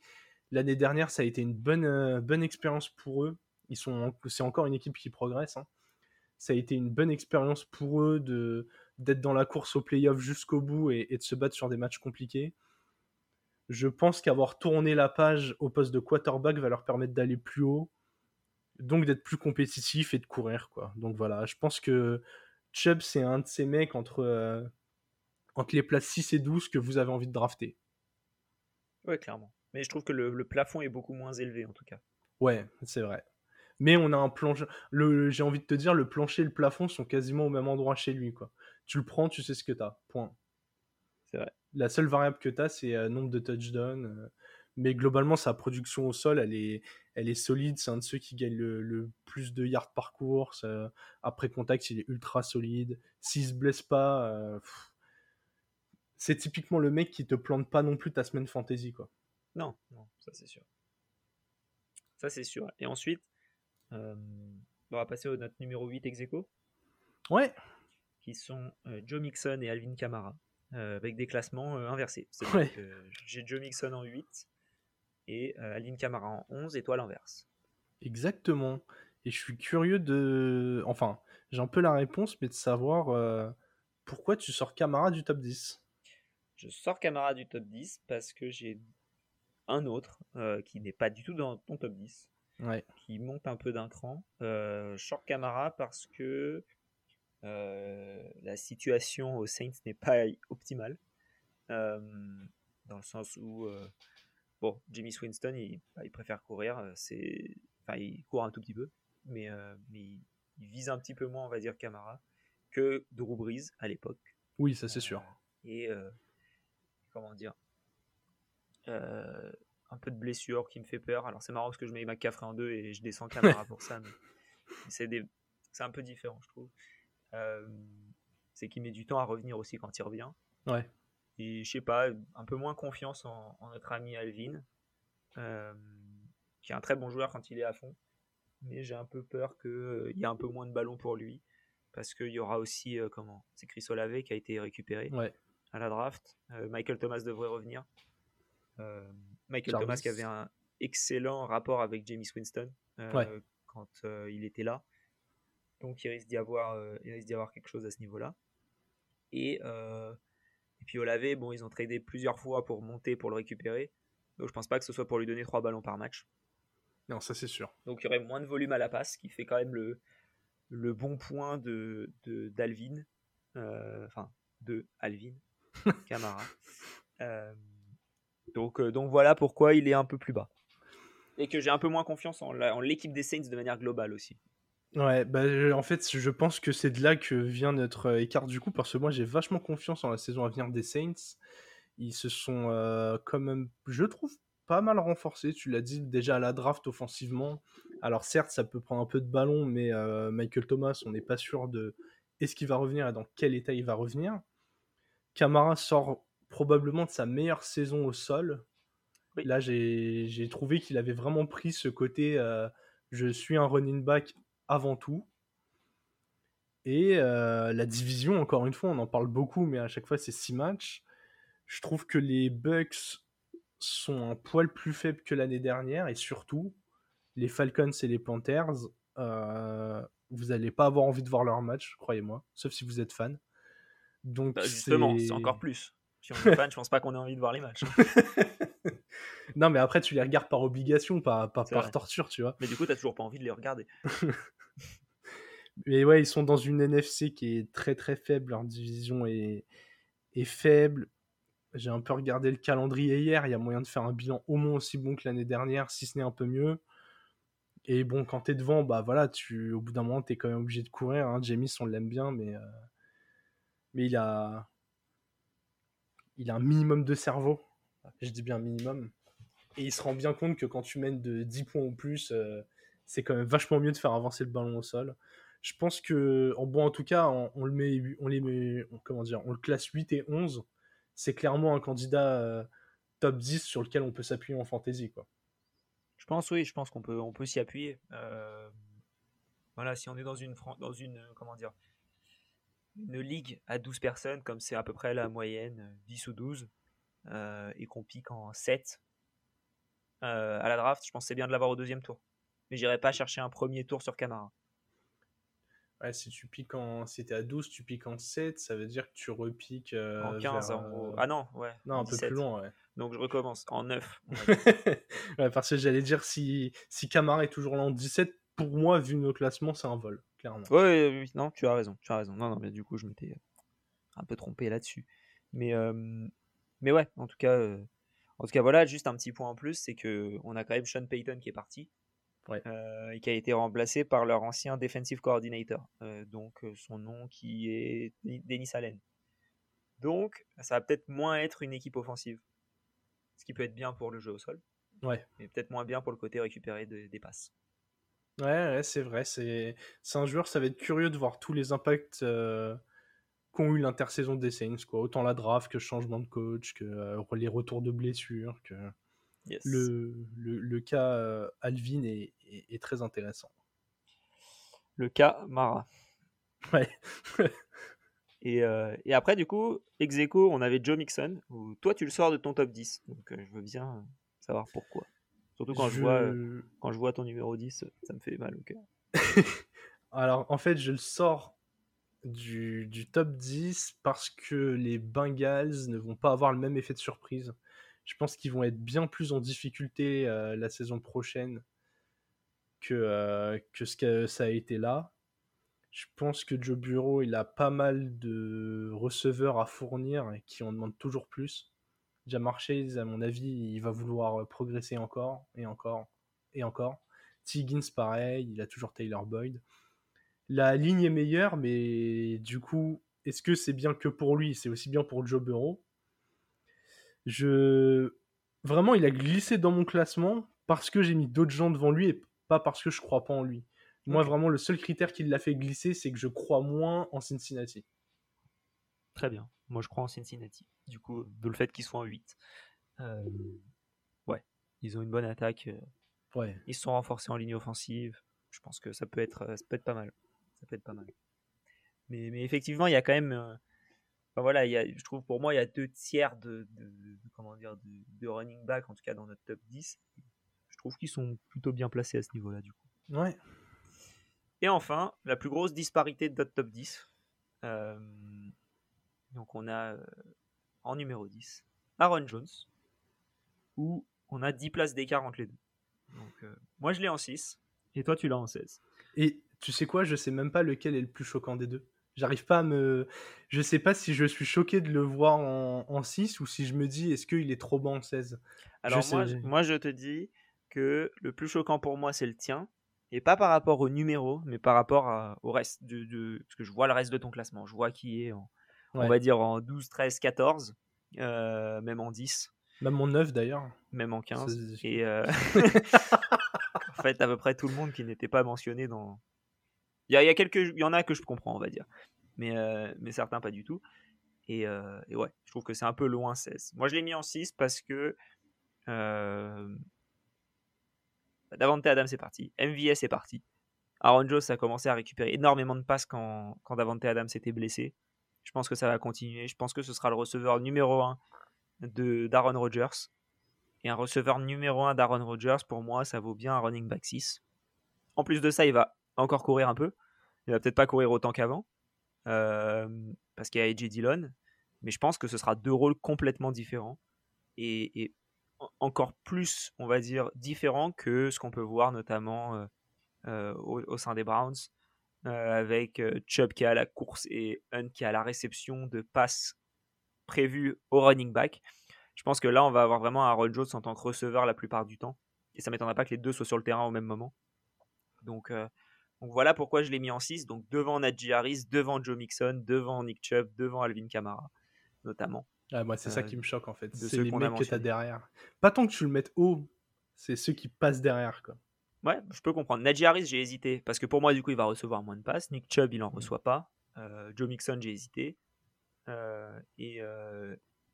L'année dernière, ça a été une bonne, euh, bonne expérience pour eux. Ils sont, c'est encore une équipe qui progresse. Hein. Ça a été une bonne expérience pour eux de, d'être dans la course au playoff jusqu'au bout et, de se battre sur des matchs compliqués. Je pense qu'avoir tourné la page au poste de quarterback va leur permettre d'aller plus haut, donc d'être plus compétitif et de courir. Quoi. Donc voilà, je pense que Chubb, c'est un de ces mecs entre, euh, entre les places 6 et 12 que vous avez envie de drafter. Ouais, clairement. Mais je trouve que le, le plafond est beaucoup moins élevé en tout cas. Ouais, c'est vrai mais on a un plancher. J'ai envie de te dire, le plancher et le plafond sont quasiment au même endroit chez lui. Quoi tu le prends, tu sais ce que tu as. Point. C'est vrai. La seule variable que tu as, c'est euh, nombre de touchdowns. Euh, mais globalement, sa production au sol, elle est, elle est solide. C'est un de ceux qui gagne le, plus de yards par course. Euh, après contact, il est ultra solide. S'il se blesse pas, c'est typiquement le mec qui te plante pas non plus ta semaine fantasy. Quoi. Non, non, ça c'est sûr. Ça c'est sûr. Et ensuite, on va passer au note numéro 8 ex Ouais qui sont euh, Joe Mixon et Alvin Kamara, euh, avec des classements euh, inversés. J'ai Joe Mixon en 8 et Alvin Kamara en 11 et toi l'inverse. Exactement. Et je suis curieux de. Enfin, j'ai un peu la réponse, mais de savoir pourquoi tu sors Camara du top 10. Je sors Camara du top 10 parce que j'ai un autre qui n'est pas du tout dans ton top 10. Qui monte un peu d'un cran. je sors Camara parce que la situation aux Saints n'est pas optimale. Euh, dans le sens où, euh, bon, Jimmy Swinston, il, bah, il préfère courir. C'est, enfin, il court un tout petit peu, mais, mais il, vise un petit peu moins, on va dire, Camara, que Drew Brees à l'époque. Oui, ça c'est sûr. Et comment dire un peu de blessure qui me fait peur. Alors c'est marrant parce que je mets McCaffrey en deux et je descends Camara pour ça, mais c'est, des... c'est un peu différent, je trouve. Euh, c'est qu'il met du temps à revenir aussi quand il revient. Ouais. Et je sais pas, un peu moins confiance en, notre ami Alvin, euh, qui est un très bon joueur quand il est à fond. Mais j'ai un peu peur qu'il euh, y ait un peu moins de ballons pour lui. Parce qu'il y aura aussi, comment C'est Chris Olave qui a été récupéré à la draft. Michael Thomas devrait revenir. Michael Thomas qui avait un excellent rapport avec Jamie Winston quand il était là. Donc il risque d'y avoir, euh, il risque d'y avoir quelque chose à ce niveau-là. Et, euh, et puis bon, ils ont tradé plusieurs fois pour monter, pour le récupérer. Donc je pense pas que ce soit pour lui donner trois ballons par match. Non, ça c'est sûr. Donc il y aurait moins de volume à la passe, qui fait quand même le, le bon point de, d'Alvin. Euh, enfin, de Alvin Camara. donc, donc voilà pourquoi il est un peu plus bas. Et que j'ai un peu moins confiance en, en l'équipe des Saints de manière globale aussi. Ouais, bah, en fait, je pense que c'est de là que vient notre euh, écart du coup, parce que moi j'ai vachement confiance en la saison à venir des Saints. Ils se sont euh, quand même, je trouve, pas mal renforcés. Tu l'as dit déjà à la draft offensivement. Alors certes, ça peut prendre un peu de ballon, mais euh, Michael Thomas, on n'est pas sûr de est-ce qu'il va revenir et dans quel état il va revenir. Camara sort probablement de sa meilleure saison au sol. Là, j'ai trouvé qu'il avait vraiment pris ce côté euh, je suis un running back avant tout. Et euh, la division, encore une fois, on en parle beaucoup, mais à chaque fois, c'est six matchs. Je trouve que les Bucks sont un poil plus faibles que l'année dernière, et surtout, les Falcons et les Panthers, euh, vous n'allez pas avoir envie de voir leur match, croyez-moi, sauf si vous êtes fan. Donc bah, justement, c'est encore plus. Si on est fan, je pense pas qu'on ait envie de voir les matchs. Hein. non, mais après, tu les regardes par obligation, par, par, torture, tu vois. Mais du coup, tu toujours pas envie de les regarder. mais ouais, ils sont dans une NFC qui est très très faible. Leur division est, faible. J'ai un peu regardé le calendrier hier. Il y a moyen de faire un bilan au moins aussi bon que l'année dernière, si ce n'est un peu mieux. Et bon, quand tu es devant, bah voilà, tu, au bout d'un moment, tu es quand même obligé de courir. Hein. James, on l'aime bien, mais, euh, mais il a, il a un minimum de cerveau. Je dis bien minimum. Et il se rend bien compte que quand tu mènes de 10 points ou plus, euh, c'est quand même vachement mieux de faire avancer le ballon au sol. Je pense que, en bon, en tout cas, on, le met, on les met, comment on le classe 8 et 11. C'est clairement un candidat euh, top 10 sur lequel on peut s'appuyer en fantasy, quoi. Je pense, oui, je pense qu'on peut, on peut s'y appuyer. Euh, voilà, si on est dans une, dans une, comment dire, une ligue à 12 personnes, comme c'est à peu près la moyenne, 10 ou 12, euh, et qu'on pique en 7 euh, à la draft, je pense c'est bien de l'avoir au deuxième tour. Mais j'irai pas chercher un premier tour sur Camara. Ouais, si tu piques en. Si t'es à 12, tu piques en 7, ça veut dire que tu repiques. Euh, en 15, Ah non, ouais. Non, un peu plus loin, ouais. Donc je recommence en 9. ouais, parce que j'allais dire, si, si Camara est toujours là en 17, pour moi, vu nos classements, c'est un vol, clairement. Ouais, oui, non, tu as raison, tu as raison. Non, non, mais du coup, je m'étais un peu trompé là-dessus. Mais, mais ouais, en tout cas, en tout cas, voilà, juste un petit point en plus, c'est que on a quand même Sean Payton qui est parti. Et qui a été remplacé par leur ancien defensive coordinator, donc son nom qui est Dennis Allen. Donc, ça va peut-être moins être une équipe offensive, ce qui peut être bien pour le jeu au sol, ouais. mais peut-être moins bien pour le côté récupéré des passes. Ouais, c'est vrai. C'est un joueur, ça va être curieux de voir tous les impacts euh, qu'ont eu l'intersaison des Saints. Quoi. Autant la draft que le changement de coach, que euh, les retours de blessures. Que... Le, le, cas euh, Alvin est, est, très intéressant. Le cas Mara. Ouais. et, et, après, du coup, ex on avait Joe Mixon. Où toi, tu le sors de ton top 10. Donc, je veux bien savoir pourquoi. Surtout quand je... vois, euh, quand je vois ton numéro 10, ça me fait mal au cœur. Alors, en fait, je le sors du, du, top 10 parce que les Bengals ne vont pas avoir le même effet de surprise. Je pense qu'ils vont être bien plus en difficulté euh, la saison prochaine que, euh, que ce que ça a été là. Je pense que Joe Bureau, il a pas mal de receveurs à fournir et qui en demandent toujours plus. Jamar Chase, à mon avis, il va vouloir progresser encore et encore et encore. Tiggins, pareil, il a toujours Taylor Boyd. La ligne est meilleure, mais du coup, est-ce que c'est bien que pour lui? C'est aussi bien pour Joe Burrow? Je... Vraiment, il a glissé dans mon classement parce que j'ai mis d'autres gens devant lui et pas parce que je crois pas en lui. Moi, vraiment, le seul critère qui l'a fait glisser, c'est que je crois moins en Cincinnati. Très bien. Moi, je crois en Cincinnati. Du coup, de le fait qu'ils soient en 8. Euh, ouais, ils ont une bonne attaque. Euh, ouais. Ils se sont renforcés en ligne offensive. Je pense que ça peut être, ça peut être pas mal. Ça peut être pas mal. Mais, mais effectivement, il y a quand même. Euh, enfin, voilà, il y a, je trouve pour moi, il y a deux tiers de, de, comment dire, de, running back, en tout cas dans notre top 10. Je trouve qu'ils sont plutôt bien placés à ce niveau-là, du coup. Ouais. Et enfin, la plus grosse disparité de notre top 10. donc on a en numéro 10, Aaron Jones, où on a 10 places d'écart entre les deux. Donc, euh, moi, je l'ai en 6, et toi, tu l'as en 16. Et tu sais quoi, je sais même pas lequel est le plus choquant des deux. J'arrive pas à me. Je sais pas si je suis choqué de le voir en, 6 ou si je me dis est-ce qu'il est trop bon en 16. Alors, moi, moi, je te dis que le plus choquant pour moi, c'est le tien. Et pas par rapport au numéro, mais par rapport au reste. De, Parce que je vois le reste de ton classement. Je vois qui est en, on va dire en 12, 13, 14, même en 10. Même en 9 d'ailleurs. Même en 15. Et euh, en fait, à peu près tout le monde qui n'était pas mentionné dans. Il y, a, quelques, il y en a que je comprends, on va dire, mais, euh, mais certains pas du tout. Et, et, ouais, je trouve que c'est un peu loin 16. Moi, je l'ai mis en 6 parce que Davante Adams est parti, MVS est parti. Aaron Jones a commencé à récupérer énormément de passes quand, quand Davante Adams était blessé. Je pense que ça va continuer. Je pense que ce sera le receveur numéro 1 de d'Aaron Rodgers. Et un receveur numéro 1 d'Aaron Rodgers, pour moi, ça vaut bien un running back 6. En plus de ça, il va encore courir un peu. Il va peut-être pas courir autant qu'avant. Euh, parce qu'il y a AJ Dillon. Mais je pense que ce sera deux rôles complètement différents. Et, encore plus, on va dire, différents que ce qu'on peut voir notamment euh, euh, au, sein des Browns. avec Chubb qui à la course et Hunt qui à la réception de passes prévues au running back. Je pense que là, on va avoir vraiment Aaron Jones en tant que receveur la plupart du temps. Et ça ne m'étonnerait pas que les deux soient sur le terrain au même moment. Donc, donc voilà pourquoi je l'ai mis en 6. Donc devant Najee Harris, devant Joe Mixon, devant Nick Chubb, devant Alvin Kamara, notamment. Ah, moi, c'est ça euh, qui me choque en fait. C'est les mecs que tu as derrière. Pas tant que tu le mettes haut, c'est ceux qui passent derrière. Quoi. Ouais, je peux comprendre. Najee Harris, j'ai hésité. Parce que pour moi, du coup, il va recevoir moins de passes. Nick Chubb, il en mmh. reçoit pas. Euh, Joe Mixon, j'ai hésité. et,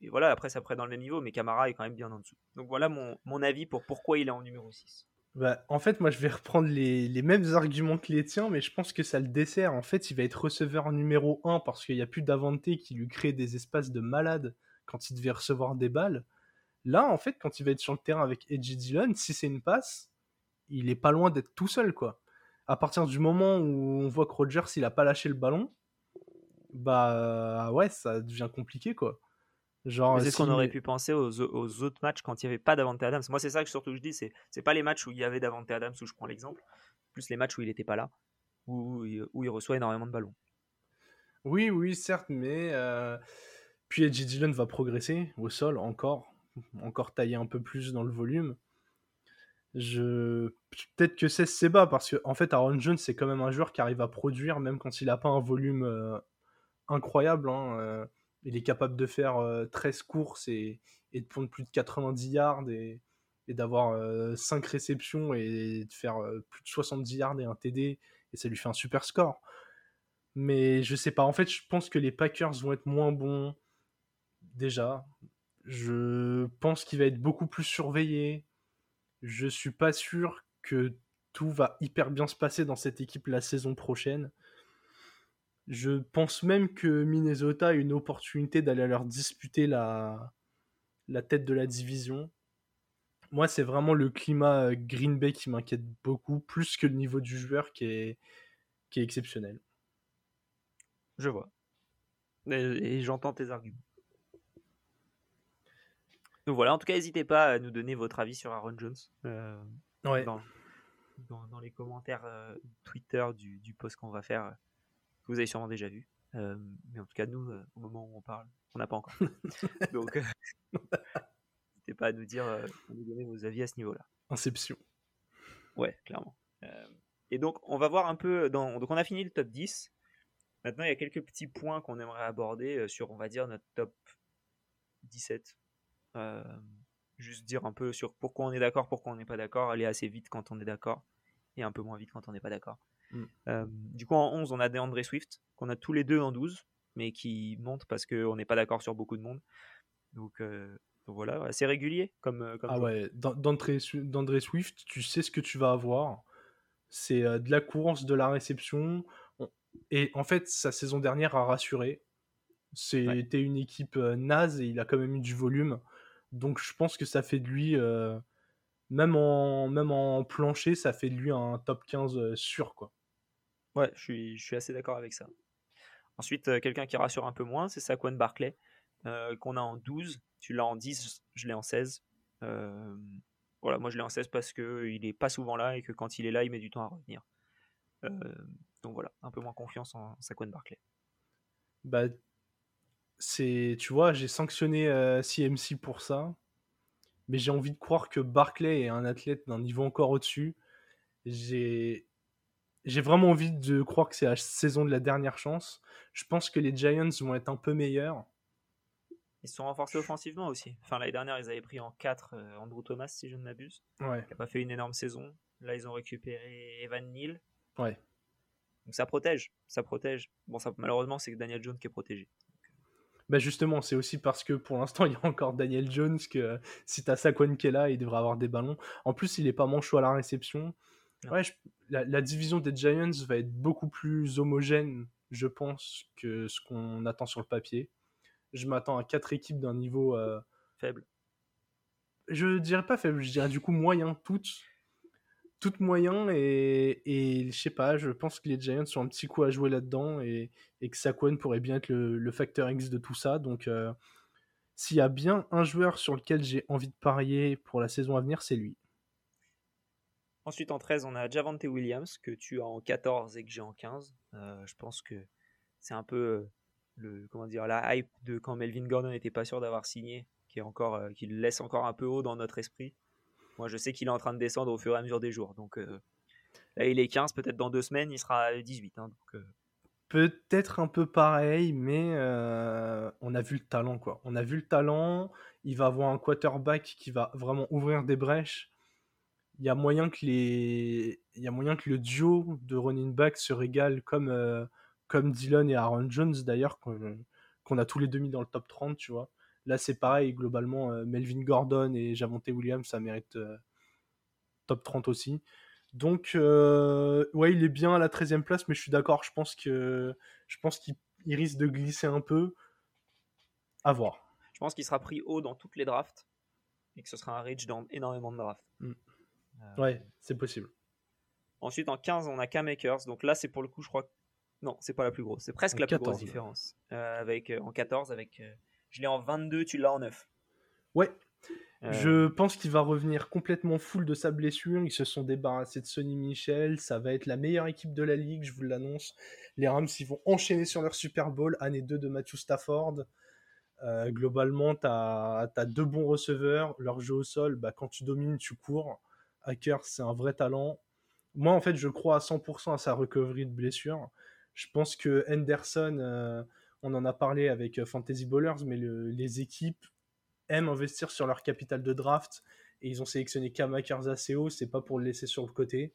et voilà, après, ça prend dans le même niveau, mais Camara est quand même bien en dessous. Donc voilà mon, mon avis pour pourquoi il est en numéro 6. Bah, en fait, moi, je vais reprendre les, mêmes arguments que les tiens, mais je pense que ça le dessert. En fait, il va être receveur numéro 1 parce qu'il n'y a plus d'Avante qui lui crée des espaces de malade quand il devait recevoir des balles. Là, en fait, quand il va être sur le terrain avec Edgy Dillon, si c'est une passe, il est pas loin d'être tout seul, quoi. À partir du moment où on voit que Rogers, il a pas lâché le ballon, bah ouais, ça devient compliqué, quoi c'est ce qu'on aurait pu penser aux, autres matchs quand il n'y avait pas Davante Adams. Moi, c'est ça que surtout je dis, c'est c'est pas les matchs où il y avait Davante Adams où je prends l'exemple, plus les matchs où il n'était pas là, où, où, il reçoit énormément de ballons. Oui, oui, certes, mais euh... puis Edgy Dillon va progresser au sol encore, encore tailler un peu plus dans le volume. Je peut-être que c'est c'est bas parce que en fait Aaron Jones c'est quand même un joueur qui arrive à produire même quand il n'a pas un volume euh, incroyable. Hein, euh il est capable de faire 13 courses et, de prendre plus de 90 yards et, d'avoir 5 réceptions et de faire plus de 70 yards et un TD et ça lui fait un super score. Mais je sais pas, en fait, je pense que les Packers vont être moins bons déjà. Je pense qu'il va être beaucoup plus surveillé. Je suis pas sûr que tout va hyper bien se passer dans cette équipe la saison prochaine. Je pense même que Minnesota a une opportunité d'aller leur disputer la, la tête de la division. Moi, c'est vraiment le climat euh, Green Bay qui m'inquiète beaucoup, plus que le niveau du joueur qui est, qui est exceptionnel. Je vois. Et, j'entends tes arguments. Donc voilà, en tout cas, n'hésitez pas à nous donner votre avis sur Aaron Jones. Euh, ouais. dans, dans, les commentaires euh, Twitter du, du post qu'on va faire vous avez sûrement déjà vu. Euh, mais en tout cas, nous, euh, au moment où on parle, on n'a pas encore. Donc, euh, n'hésitez pas à nous dire, à nous donner vos avis à ce niveau-là. Inception. Ouais, clairement. et donc, on va voir un peu. Dans... Donc, on a fini le top 10. Maintenant, il y a quelques petits points qu'on aimerait aborder sur, on va dire, notre top 17. juste dire un peu sur pourquoi on est d'accord, pourquoi on n'est pas d'accord, aller assez vite quand on est d'accord et un peu moins vite quand on n'est pas d'accord. Mm. Euh, du coup, en 11, on a DeAndre Swift, qu'on a tous les deux en 12, mais qui monte parce qu'on n'est pas d'accord sur beaucoup de monde. Donc, euh, voilà, assez régulier comme. Euh, comme ah ouais, d'André Swift, tu sais ce que tu vas avoir. C'est de la course, de la réception. Et en fait, sa saison dernière a rassuré. C'était une équipe naze et il a quand même eu du volume. Donc je pense que ça fait de lui même en, même en plancher, ça fait de lui un top 15 euh, sûr. Quoi. Ouais, je suis, je suis assez d'accord avec ça. Ensuite, euh, quelqu'un qui rassure un peu moins, c'est Saquon Barclay, euh, qu'on a en 12. Tu l'as en 10, je l'ai en 16. voilà, moi je l'ai en 16 parce qu'il n'est pas souvent là et que quand il est là, il met du temps à revenir. donc voilà, un peu moins confiance en Saquon Barclay. Bah, c'est, tu vois, j'ai sanctionné CMC pour ça mais j'ai envie de croire que Barclay est un athlète d'un niveau encore au-dessus. J'ai j'ai vraiment envie de croire que c'est la saison de la dernière chance. Je pense que les Giants vont être un peu meilleurs. Ils se sont renforcés offensivement aussi. Enfin, l'année dernière, ils avaient pris en 4 euh, Andrew Thomas, si je ne m'abuse. Ouais. Qui n'a pas fait une énorme saison. Là, ils ont récupéré Evan Neal. Ouais. Donc ça protège. Ça protège. Bon, ça, malheureusement, c'est que Daniel Jones qui est protégé. Bah justement, c'est aussi parce que pour l'instant, il y a encore Daniel Jones que si t'as Saquon qui est là, il devrait avoir des ballons. En plus, il est pas manchot à la réception. Ouais, la, la, division des Giants va être beaucoup plus homogène, je pense, que ce qu'on attend sur le papier. Je m'attends à quatre équipes d'un niveau euh, faible. Je dirais pas faible, je dirais du coup moyen, toutes, toutes moyen et, et je sais pas, je pense que les Giants ont un petit coup à jouer là-dedans et, et, que Saquon pourrait bien être le, le, facteur X de tout ça. Donc, euh, s'il y a bien un joueur sur lequel j'ai envie de parier pour la saison à venir, c'est lui. Ensuite, en 13, on a Javante Williams, que tu as en 14 et que j'ai en 15. Euh, je pense que c'est un peu euh, le, comment dire, la hype de quand Melvin Gordon n'était pas sûr d'avoir signé, qui, est encore, euh, qui le laisse encore un peu haut dans notre esprit. Moi, je sais qu'il est en train de descendre au fur et à mesure des jours. Donc là, il est 15, peut-être dans deux semaines, il sera 18. Hein, donc. Peut-être un peu pareil, mais on a vu le talent. quoi. On a vu le talent. Il va avoir un quarterback qui va vraiment ouvrir des brèches il y a moyen que les il y a moyen que le duo de running back se régale comme euh, comme Dylan et Aaron Jones d'ailleurs qu'on a tous les deux mis dans le top 30 tu vois. Là c'est pareil globalement euh, Melvin Gordon et Javonte Williams ça mérite euh, top 30 aussi. Donc ouais il est bien à la 13e place mais je suis d'accord je pense que je pense qu'il risque de glisser un peu. À voir. Je pense qu'il sera pris haut dans toutes les drafts et que ce sera un reach dans énormément de drafts. Mm. Euh, ouais, c'est possible. Ensuite, en 15, on a K-Makers. Donc là, c'est pour le coup, je crois. Non, c'est pas la plus grosse. C'est presque la plus grosse différence. Euh, avec, euh, en 14, avec. je l'ai en 22, tu l'as en 9. Ouais. Je pense qu'il va revenir complètement full de sa blessure. Ils se sont débarrassés de Sonny Michel. Ça va être la meilleure équipe de la ligue, je vous l'annonce. Les Rams, ils vont enchaîner sur leur Super Bowl, année 2 de Matthew Stafford. globalement, tu as, as, deux bons receveurs. Leur jeu au sol, bah, quand tu domines, tu cours. Hacker, c'est un vrai talent. Moi, en fait, je crois à 100% à sa recovery de blessure. Je pense que Henderson, euh, on en a parlé avec euh, Fantasy Bowlers, mais les équipes aiment investir sur leur capital de draft et ils ont sélectionné Cam Akers assez haut, c'est pas pour le laisser sur le côté.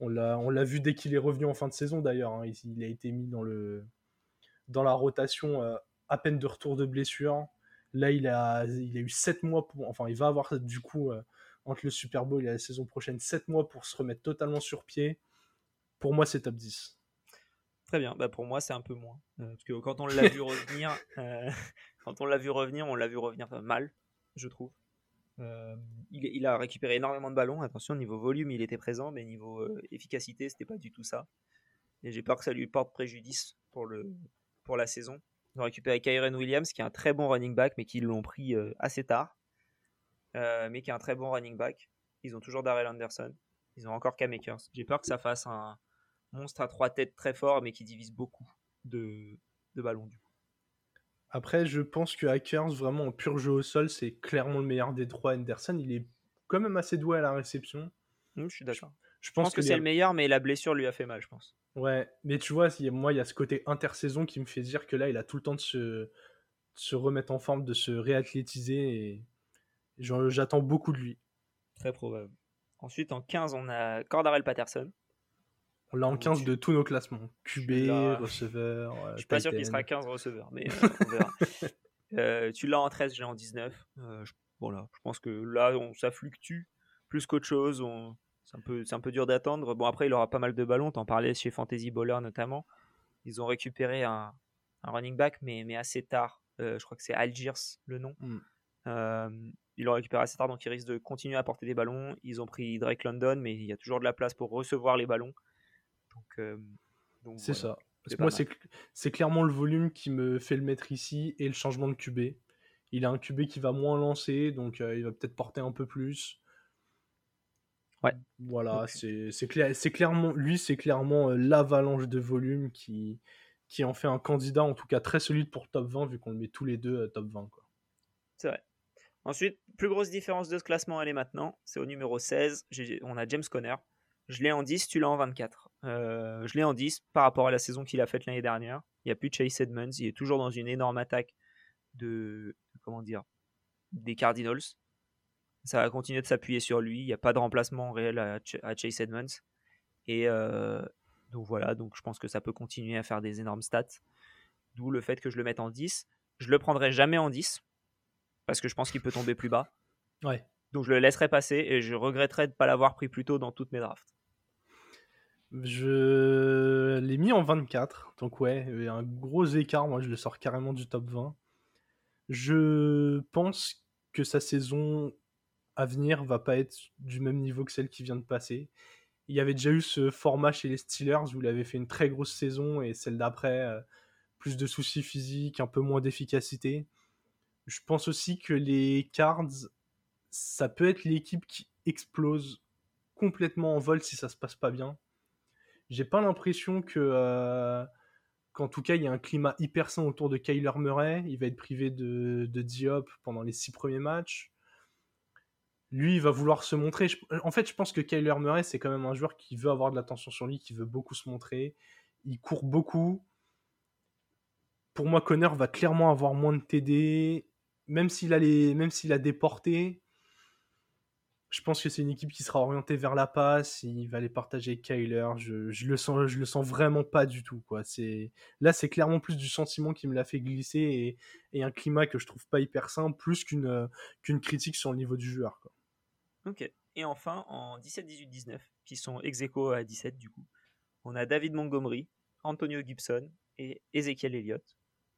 On l'a vu dès qu'il est revenu en fin de saison d'ailleurs. Hein. Il, a été mis dans, le, dans la rotation euh, à peine de retour de blessure. Là, il a, il a eu 7 mois pour. Enfin, il va avoir du coup entre le Super Bowl et la saison prochaine 7 mois pour se remettre totalement sur pied. Pour moi, c'est top 10. Très bien, bah pour moi c'est un peu moins. Euh, parce que quand on l'a vu revenir, euh, quand on l'a vu revenir, on l'a vu revenir mal, je trouve. Euh, il, il, a récupéré énormément de ballons. Attention, niveau volume, il était présent, mais niveau efficacité, c'était pas du tout ça. Et j'ai peur que ça lui porte préjudice pour, le, pour la saison. Ils ont récupéré Kyren Williams, qui est un très bon running back, mais qui l'ont pris assez tard. Euh, mais qui est un très bon running back. Ils ont toujours Darrell Anderson. Ils ont encore K-Makers. J'ai peur que ça fasse un monstre à trois têtes très fort, mais qui divise beaucoup de, de ballons du coup. Après, je pense que Hackers, vraiment en pur jeu au sol, c'est clairement le meilleur des trois. Anderson, il est quand même assez doué à la réception. je suis d'accord. Je, pense, que, c'est le meilleur, mais la blessure lui a fait mal, je pense. Ouais, mais tu vois, moi, il y a ce côté intersaison qui me fait dire que là, il a tout le temps de se, de se remettre en forme, de se réathlétiser. Et J'attends beaucoup de lui. Très probable. Ensuite, en 15, on a Cordarel Patterson. On l'a en 15 de tous nos classements. QB, receveur. je suis pas sûr qu'il sera 15 receveurs, mais euh, on verra. Euh, tu l'as en 13, j'ai en 19. Euh, je, voilà, je pense que là, on, ça fluctue plus qu'autre chose. C'est un, peu, un peu dur d'attendre. Bon, après, il aura pas mal de ballons. T'en parlais chez Fantasy Bowler notamment. Ils ont récupéré un, un running back, mais, mais assez tard. je crois que c'est Algiers le nom. Mm ils l'ont récupéré assez tard, donc ils risquent de continuer à porter des ballons. Ils ont pris Drake London, mais il y a toujours de la place pour recevoir les ballons. Donc, euh, c'est ça. moi, c'est clairement le volume qui me fait le mettre ici et le changement de QB. Il a un QB qui va moins lancer, donc euh, il va peut-être porter un peu plus. Ouais. Voilà, c'est clair, clairement, lui, c'est clairement euh, l'avalanche de volume qui, qui en fait un candidat, en tout cas très solide pour top 20, vu qu'on le met tous les deux top 20. C'est vrai. Ensuite, plus grosse différence de ce classement, elle est maintenant. C'est au numéro 16. On a James Conner. Je l'ai en 10, tu l'as en 24. Euh, je l'ai en 10 par rapport à la saison qu'il a faite l'année dernière. Il n'y a plus Chase Edmonds. Il est toujours dans une énorme attaque de comment dire des Cardinals. Ça va continuer de s'appuyer sur lui. Il n'y a pas de remplacement réel à, Chase Edmonds. Et donc voilà, donc je pense que ça peut continuer à faire des énormes stats. D'où le fait que je le mette en 10. Je le prendrai jamais en 10 parce que je pense qu'il peut tomber plus bas. Ouais. Donc je le laisserai passer et je regretterai de ne pas l'avoir pris plus tôt dans toutes mes drafts. Je l'ai mis en 24. Donc ouais, un gros écart. Moi, je le sors carrément du top 20. Je pense que sa saison à venir va pas être du même niveau que celle qui vient de passer. Il y avait déjà eu ce format chez les Steelers où il avait fait une très grosse saison et celle d'après, euh, plus de soucis physiques, un peu moins d'efficacité. Je pense aussi que les Cards, ça peut être l'équipe qui explose complètement en vol si ça se passe pas bien. J'ai pas l'impression que euh, qu'en tout cas il y a un climat hyper sain autour de Kyler Murray. Il va être privé de, Diop pendant les six premiers matchs. Lui, il va vouloir se montrer. en fait, je pense que Kyler Murray, c'est quand même un joueur qui veut avoir de l'attention sur lui, qui veut beaucoup se montrer. Il court beaucoup. Pour moi, Connor va clairement avoir moins de TD. Même s'il a, les... même s'il a déporté, je pense que c'est une équipe qui sera orientée vers la passe. Il va les partager avec Kyler. Je, le sens, je le sens vraiment pas du tout. Quoi. C'est là, c'est clairement plus du sentiment qui me l'a fait glisser et, un climat que je trouve pas hyper simple, plus qu'une critique sur le niveau du joueur. Ok. Et enfin, en 17, 18, 19, qui sont ex à 17 du coup, on a David Montgomery, Antonio Gibson et Ezekiel Elliott.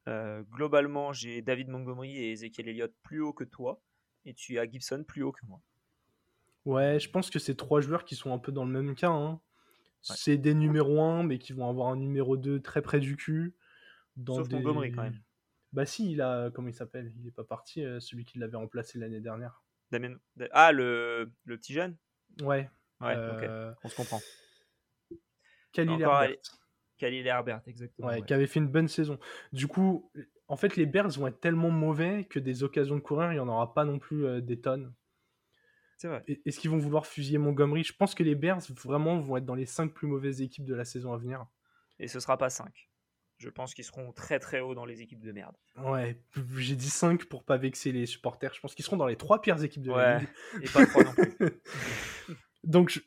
Euh, globalement, j'ai David Montgomery et Ezekiel Elliott plus haut que toi, et tu as Gibson plus haut que moi. Ouais, je pense que c'est trois joueurs qui sont un peu dans le même cas. Hein. C'est des numéros 1, mais qui vont avoir un numéro 2 très près du cul. Dans Sauf des... Montgomery quand même. Bah si, il a, comment il s'appelle? Il est pas parti, euh, celui qui l'avait remplacé l'année dernière. Ah, le, le petit jeune? Ouais. Ouais, euh, on se comprend. Khalil Herbert. Khalil Herbert, exactement. Ouais, qui avait fait une bonne saison. Du coup, en fait, les Bears vont être tellement mauvais que des occasions de courir, il n'y en aura pas non plus euh, des tonnes. C'est vrai. Est-ce qu'ils vont vouloir fusiller Montgomery? Je pense que les Bears vraiment vont être dans les 5 plus mauvaises équipes de la saison à venir. Et ce sera pas 5. Je pense qu'ils seront très très hauts dans les équipes de merde. Ouais, j'ai dit 5 pour pas vexer les supporters. Je pense qu'ils seront dans les 3 pires équipes de la ligue. Et pas 3 non plus. Donc,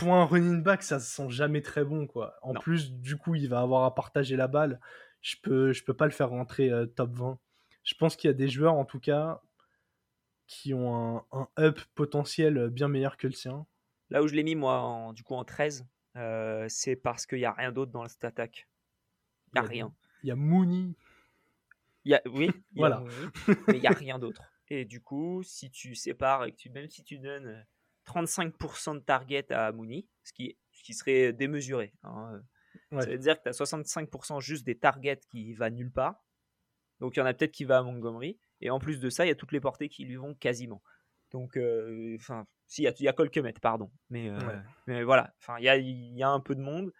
pour un running back, ça se sent jamais très bon. quoi. En plus, du coup, il va avoir à partager la balle. Je peux, je peux pas le faire rentrer euh, top 20. Je pense qu'il y a des joueurs, en tout cas, qui ont un, up potentiel bien meilleur que le sien. Là où je l'ai mis, moi, en, du coup, en 13, euh, c'est parce qu'il n'y a rien d'autre dans cette attaque. Il n'y a, rien. Il y a Mooney. Y a, oui, voilà. mais il n'y a rien d'autre. Et du coup, si tu sépares et que tu, même si tu donnes 35% de target à Mooney, ce qui, ce qui serait démesuré, hein, ça veut dire que tu as 65% juste des targets qui va nulle part. Donc il y en a peut-être qui va à Montgomery. Et en plus de ça, il y a toutes les portées qui lui vont quasiment. Donc, euh, enfin, si, il y a, Colquemet, pardon. Mais, euh, mais voilà, il y a, y a, un peu de monde,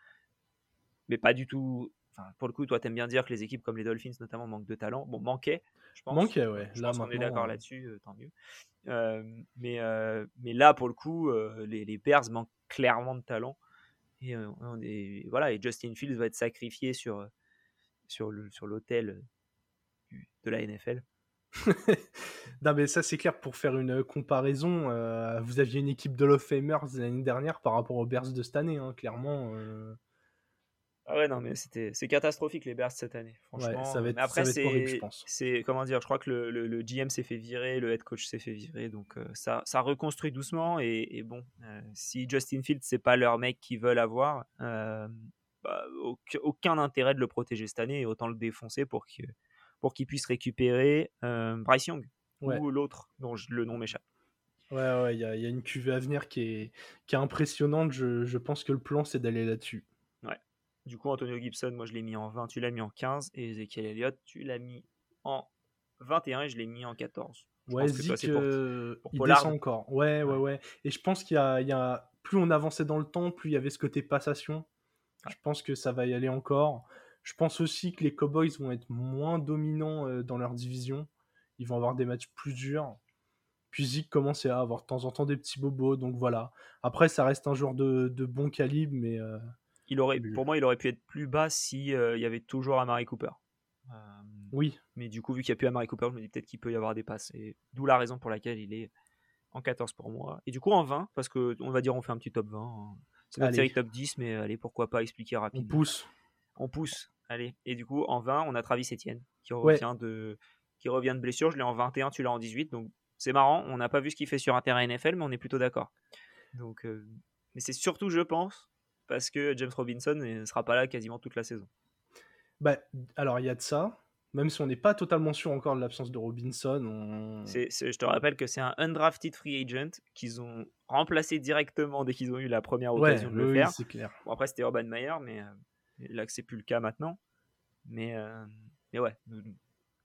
mais pas du tout. Pour le coup, toi, t'aimes bien dire que les équipes comme les Dolphins, notamment, manquent de talent. Bon, manquaient, je pense. Manquaient, ouais. Je là, pense est d'accord là-dessus, euh, tant mieux. mais, mais là, pour le coup, les, les Bears manquent clairement de talent. Et, on est, voilà, et Justin Fields va être sacrifié sur, sur l'autel sur de la NFL. non mais ça c'est clair pour faire une comparaison. Euh, vous aviez une équipe de of Famers l'année dernière par rapport aux Bears de cette année, hein, clairement. Euh. Ah ouais non mais c'était c'est catastrophique les Bears cette année. Franchement. ça va être, après c'est c'est comment dire, je crois que le, le, GM s'est fait virer, le head coach s'est fait virer, donc euh, ça ça reconstruit doucement et, bon si Justin Fields c'est pas leur mec qu'ils veulent avoir. Bah, aucun intérêt de le protéger cette année et autant le défoncer pour que pour qu'il puisse récupérer euh, Bryce Young ou l'autre dont le nom m'échappe. Ouais, ouais, il y, a une cuvée à venir qui est, qui est impressionnante. Je, je pense que le plan, c'est d'aller là-dessus. Du coup, Antonio Gibson, moi, je l'ai mis en 20, tu l'as mis en 15. Et Ezekiel Elliott, tu l'as mis en 21 et je l'ai mis en 14. ouais, Zik, il descend encore. Ouais, ouais, ouais. Et je pense qu'il y a, il y a, plus on avançait dans le temps, plus il y avait ce côté passation. Je pense que ça va y aller encore. Je pense aussi que les Cowboys vont être moins dominants euh, dans leur division. Ils vont avoir des matchs plus durs. Puis Zeke commence à avoir de temps en temps des petits bobos, donc voilà. Après, ça reste un joueur de, bon calibre, mais. Euh, il aurait, pour moi, il aurait pu être plus bas si euh, il y avait toujours Amari Cooper. oui. Mais du coup, vu qu'il n'y a plus Amari Cooper, je me dis peut-être qu'il peut y avoir des passes. Et d'où la raison pour laquelle il est en 14 pour moi. Et du coup, en 20, parce que on va dire on fait un petit top 20. Hein. C'est notre série top 10, mais allez, pourquoi pas expliquer rapidement. On pousse. On pousse. Allez. Et du coup, en 20, on a Travis Etienne qui revient, de, qui revient de blessure. Je l'ai en 21, tu l'as en 18. Donc c'est marrant. On n'a pas vu ce qu'il fait sur un terrain NFL, mais on est plutôt d'accord. Donc, euh, mais c'est surtout, je pense, parce que James Robinson ne sera pas là quasiment toute la saison. Bah, alors il y a de ça. Même si on n'est pas totalement sûr encore de l'absence de Robinson. je te rappelle que c'est un undrafted free agent qu'ils ont remplacé directement dès qu'ils ont eu la première occasion de le faire. Clair. Bon, après, c'était Urban Meyer, mais euh, là que c'est plus le cas maintenant. Mais, euh, mais ouais.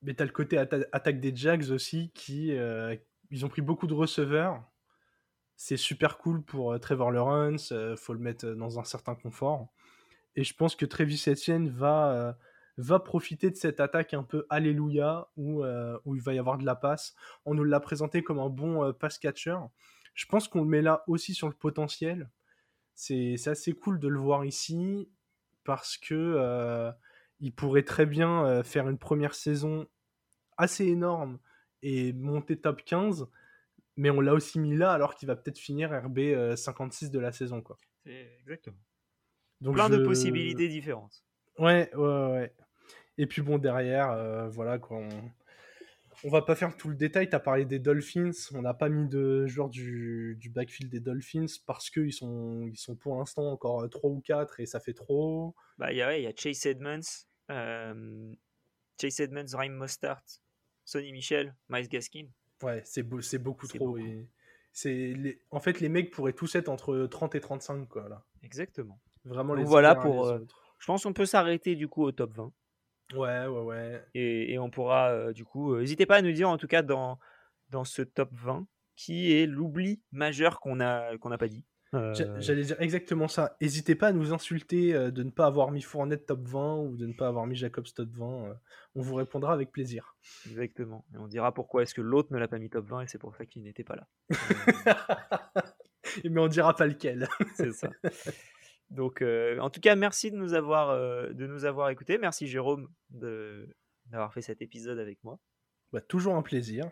Mais tu as le côté attaque des Jags aussi qui. Euh, ils ont pris beaucoup de receveurs. C'est super cool pour Trevor Lawrence. faut le mettre dans un certain confort. Et je pense que Travis Etienne va va profiter de cette attaque un peu alléluia où, euh, il va y avoir de la passe. On nous l'a présenté comme un bon euh, pass catcher. Je pense qu'on le met là aussi sur le potentiel. C'est assez cool de le voir ici parce que euh, il pourrait très bien faire une première saison assez énorme et monter top 15 mais on l'a aussi mis là alors qu'il va peut-être finir RB 56 de la saison quoi. Exactement. Donc Plein de possibilités différentes. Ouais, ouais, ouais. Et puis bon, derrière, euh, voilà quoi. On... va pas faire tout le détail. Tu as parlé des Dolphins. On n'a pas mis de joueurs du, du backfield des Dolphins parce qu'ils sont, ils sont pour l'instant encore 3 ou 4 et ça fait trop. Bah, il y, a, y a Chase Edmonds, euh, Chase Edmonds, Ryan Mostert, Sonny Michel, Miles Gaskin. Ouais, c'est, c'est beaucoup trop. Et c'est les... En fait, les mecs pourraient tous être entre 30 et 35. Quoi, là. Exactement. Vraiment les voilà pour. Euh, je pense qu'on peut s'arrêter du coup au top 20. Ouais, ouais, ouais. Et, on pourra, euh, du coup, n'hésitez pas à nous dire, en tout cas, dans, dans ce top 20, qui est l'oubli majeur qu'on n'a qu'on pas dit. Euh, j'allais dire exactement ça. N'hésitez pas à nous insulter euh, de ne pas avoir mis Fournette top 20 ou de ne pas avoir mis Jacobs top 20. on vous répondra avec plaisir. Exactement. Et on dira pourquoi est-ce que l'autre ne l'a pas mis top 20 et c'est pour ça qu'il n'était pas là. Mais on dira pas lequel. c'est ça. Donc, euh, en tout cas, merci de nous avoir, euh, de nous avoir écoutés. Merci Jérôme d'avoir fait cet épisode avec moi. Bah, toujours un plaisir.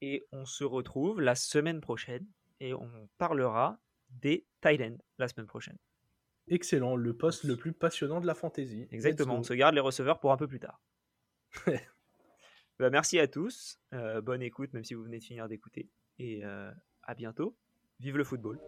Et on se retrouve la semaine prochaine et on parlera des Thailand la semaine prochaine. Excellent, le poste le plus passionnant de la fantasy. Exactement, on se garde les receveurs pour un peu plus tard. bah, merci à tous, euh, bonne écoute même si vous venez de finir d'écouter et à bientôt. Vive le football.